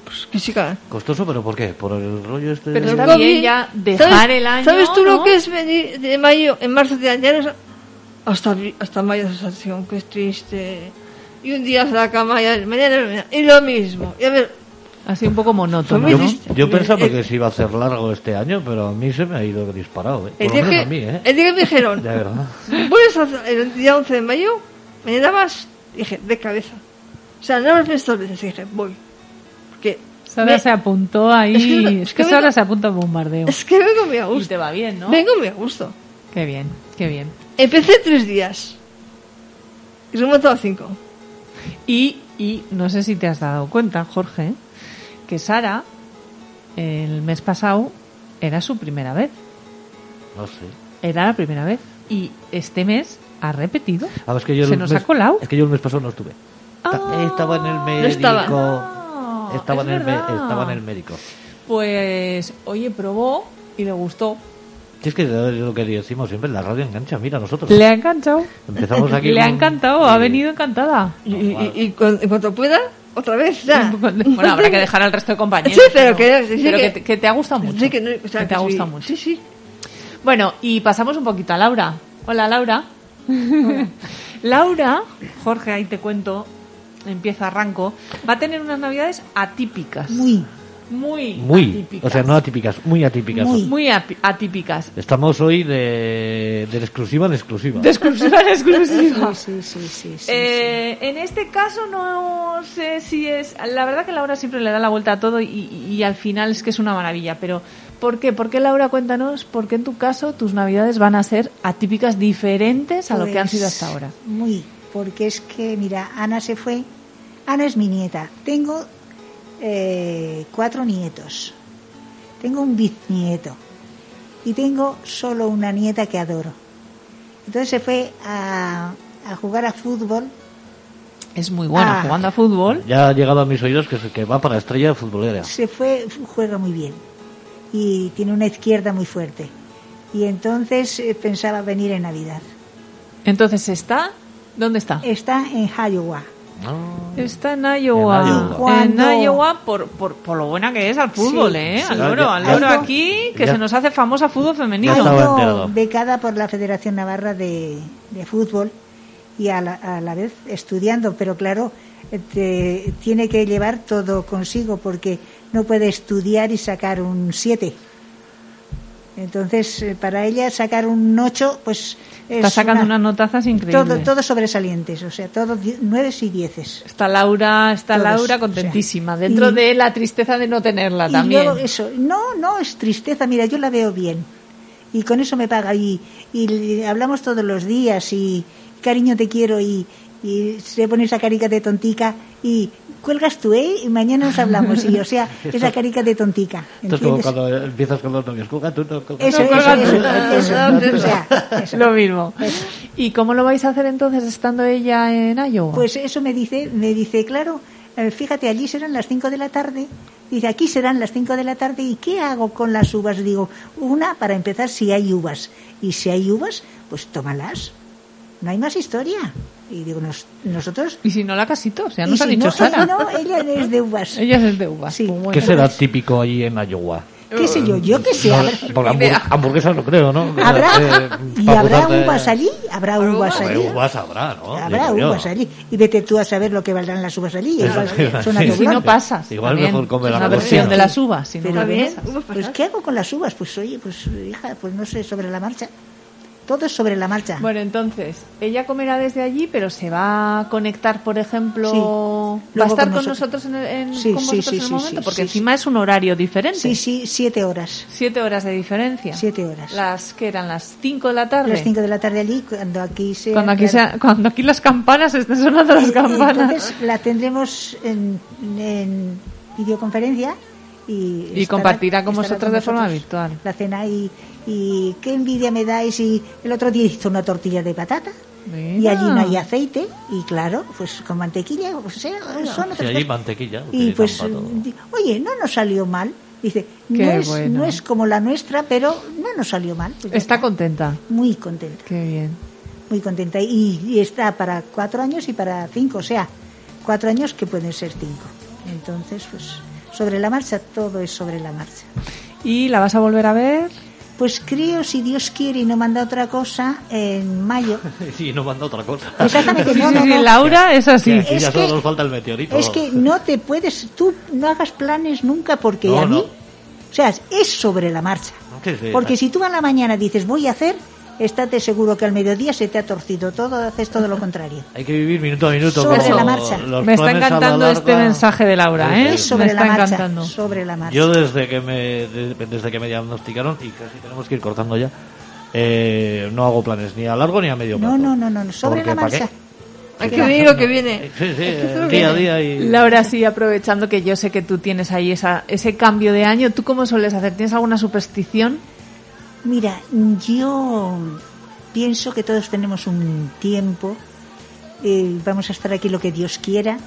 Pues que sí, cara. Costoso, pero ¿por qué? ¿Por el rollo este? Pero está COVID. bien ya dejar ¿Sabes- el año, ¿Sabes tú ¿no? lo que es venir de mayo, en marzo de año? Hasta, hasta mayo de sensación, que es triste. Y un día a la cama y al- mañana, mañana, y lo mismo. Y a ver, Así un poco monótono, Yo, ¿no? yo pensaba El- que se iba a hacer largo este año, pero a mí se me ha ido disparado, ¿eh? el Por lo día, menos que, a mí, ¿eh? el día que me dijeron, [laughs] a hacer el día 11 de mayo, mañana vas, dije, de cabeza. O sea, no me pensé dos veces, dije, voy. Porque Sara me- se apuntó ahí. Es [laughs] Es que que, no- es que Sara vengo- se apunta al bombardeo. es que vengo muy a Y gusto. te va bien, ¿no? Vengo muy a gusto. Qué bien, qué bien. Empecé tres días. Y remonto a cinco. Y, y no sé si te has dado cuenta, Jorge, que Sara, el mes pasado, era su primera vez. No sé. Era la primera vez. Y este mes ha repetido. Ah, es que yo Se nos mes- ha colado. Es que yo el mes pasado no estuve. Ah. estaba en el médico. estaba. Estaba, es en el, estaba en el médico. Pues, oye, probó y le gustó. Si es que es lo que decimos siempre, la radio engancha. Mira, nosotros Le ha encantado. empezamos aquí. [laughs] Le ha encantado, ha venido encantada. Y, y, y cuan- en cuanto pueda, otra vez, ya. [laughs] Bueno, habrá que [laughs] dejar al resto de compañeros. Sí, pero que- sí, pero que- que, te- que te ha gustado mucho. Sí, que no- o sea, que te ha sí. gustado mucho. Sí, sí. Bueno, y pasamos un poquito a Laura. Hola, Laura. Laura, Jorge, ahí te cuento, empieza, arranco, va a tener unas navidades atípicas. Muy. Muy, Muy, atípicas. o sea, no atípicas, muy atípicas. Muy. Atípicas. Estamos hoy de, de exclusiva en exclusiva. De exclusiva en exclusiva. Sí, sí, sí, sí, sí, Eh, En este caso no sé si es... La verdad que Laura siempre le da la vuelta a todo y, y- y al final es que es una maravilla, pero ¿por qué? ¿Por qué Laura? Cuéntanos, ¿por qué en tu caso tus navidades van a ser atípicas diferentes a lo que han sido hasta ahora? Pues, Muy, porque es que, mira, Ana se fue. Ana es mi nieta. Tengo eh, cuatro nietos. Tengo un bisnieto. Y tengo solo una nieta que adoro. Entonces se fue a, a jugar a fútbol. Es muy buena Ah. jugando a fútbol. Ya ha llegado a mis oídos que, se- que va para estrella futbolera. Se fue, juega muy bien. Y tiene una izquierda muy fuerte. Y entonces eh, pensaba venir en Navidad. Entonces está... ¿Dónde está? Está en Iowa. Está en Iowa. En Cuando- Iowa, por, por, por lo buena que es al fútbol, Sí, ¿eh? sí. Al loro, al loro aquí, que ya- se nos hace famosa fútbol femenino. Ha becada por la Federación Navarra de, de Fútbol y a la, a la vez estudiando, pero claro, te- tiene que llevar todo consigo porque no puede estudiar y sacar un 7. Entonces, eh, para ella sacar un 8, pues es Está sacando una- unas notazas increíbles. todo, todos sobresalientes, o sea, todos 9 y 10. Está Laura, está Todos, Laura o contentísima, sea, dentro y- de la tristeza de no tenerla Y también. eso, no, no es tristeza, mira, yo la veo bien. Y con eso me paga. Y, y hablamos todos los días y cariño te quiero y, y se pone esa carica de tontica y cuelgas tú, ¿eh? Y mañana nos hablamos. Y o sea, [laughs] esa carica de tontica. Esto es como cuando empiezas con los novios. Cuelga tú, no, cuelga Eso, tú. eso, cuelga eso, tú. eso, [laughs] o sea, eso. Lo mismo. Eso. ¿Y cómo lo vais a hacer entonces estando ella en Iowa? Pues eso me dice, me dice, claro, eh, fíjate, allí serán las 5 de la tarde. Dice, aquí serán las 5 de la tarde. ¿Y qué hago con las uvas? Digo, una, para empezar, si hay uvas. Y si hay uvas, pues tómalas. No hay más historia. Y digo, nos- nosotros... y si no la casito, o sea, y nos ha si dicho no, Sara. no, ella es de uvas. [laughs] Ella es de uvas. Sí. Pues bueno. ¿Qué será típico allí en Iowa? ¿Qué sé yo? Yo qué sé. No, hamburg- hamburguesas no creo, ¿no? [laughs] Habrá, Eh, y para habrá uvas allí, habrá uvas Hombre, allí. uvas habrá, ¿no? Habrá uvas allí. Y vete tú a saber lo que valdrán las uvas allí. A Si no pasas. Igual también. mejor comer Es la una versión de las uvas. Si no Pero bien, pues ¿qué hago con las uvas? Pues oye, pues hija, pues no sé, sobre la marcha. Todo es sobre la marcha. Bueno, entonces, ella comerá desde allí, pero se va a conectar, por ejemplo, Sí. va a estar con nosotros. en, el- en- Sí, con sí, vosotros sí, en el momento, porque encima es un horario diferente. Sí, sí, siete horas. Siete horas de diferencia. Siete horas. Las que eran las cinco de la tarde. Las cinco de la tarde allí, cuando aquí se. cuando aquí sea- cuando aquí las campanas estén sonando las campanas. Entonces la tendremos en, en videoconferencia y, Y compartirá con vosotros de forma virtual. La cena y, y qué envidia me dais y el otro día hizo una tortilla de patata y allí no hay aceite y claro, pues con mantequilla, o sea, son Sí, otras allí mantequilla. Y pues, oye, no nos salió mal. Dice, no es, bueno. no es como la nuestra, pero no nos salió mal. Pues Está contenta. Muy contenta, Qué bien. muy contenta. Y, y está para cuatro años y para cinco, o sea, cuatro años que pueden ser cinco. Entonces, pues, sobre la marcha, todo es sobre la marcha. ¿Y la vas a volver a ver? Pues creo, si Dios quiere y no manda otra cosa, en mayo. [laughs] Sí, no manda otra cosa. Exactamente, no, sí, no, sí, no. Laura es así. Que aquí Es ya que- solo nos falta el meteorito. Es que no te puedes, tú no hagas planes nunca porque No, a mí, no. o sea, es sobre la marcha. Sí, sí, Porque sí. si tú a la mañana dices voy a hacer, estate seguro que al mediodía se te ha torcido todo, haces todo lo contrario. [laughs] Hay que vivir minuto a minuto. Sobre la marcha. Me está a la encantando este mensaje de Laura, ¿eh? Es sobre Me la está marcha, encantando. sobre la marcha. Yo desde que me de- desde que me diagnosticaron y casi tenemos que ir cortando ya, eh, no hago planes ni a largo ni a medio plazo. No, no, no, no, no, sobre Porque, la marcha. Hay que ver lo que viene. Sí, sí, eh, día a día y Laura, sí, aprovechando que yo sé que tú tienes ahí esa, ese cambio de año, ¿tú cómo sueles hacer? ¿Tienes alguna superstición? Mira, yo pienso que todos tenemos un tiempo, eh, vamos a estar aquí lo que Dios quiera.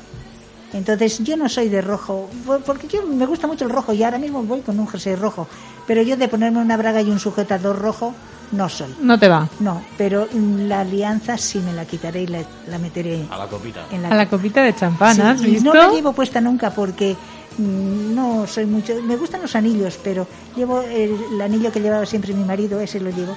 Entonces yo no soy de rojo, por- porque yo me gusta mucho el rojo y ahora mismo voy con un jersey rojo, pero yo de ponerme una braga y un sujetador rojo no soy. No te va. No, pero la alianza sí me la quitaré y la, la meteré a la copita. en la, A la copita de champán, Sí, ¿has y visto? No la llevo puesta nunca porque no soy mucho. Me gustan los anillos, pero llevo el, el anillo que llevaba siempre mi marido, ese lo llevo.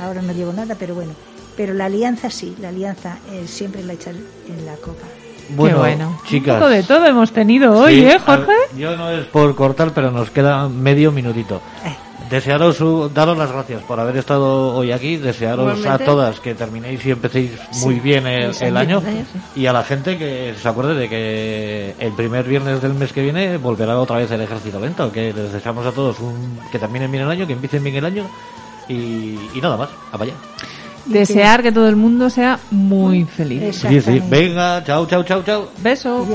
Ahora no llevo nada, pero bueno. Pero la alianza sí, la alianza eh, siempre la echaré en la copa. Bueno, Qué bueno. chicas. Un poco de todo hemos tenido hoy, Sí, ¿eh, Jorge? Yo no es por cortar, pero nos queda medio minutito. Eh, Desearos, daros las gracias por haber estado hoy aquí. Desearos a todas que terminéis y empecéis muy Sí, bien el, año. Y a la gente que se acuerde de que el primer viernes del mes que viene volverá otra vez el ejército lento. Que les deseamos a todos un, que terminen bien el año, que empiecen bien el año. Y, y nada más, a vaya. Desear que todo el mundo sea muy feliz. Sí, sí. Venga, chao, chao, chao, chao. Beso.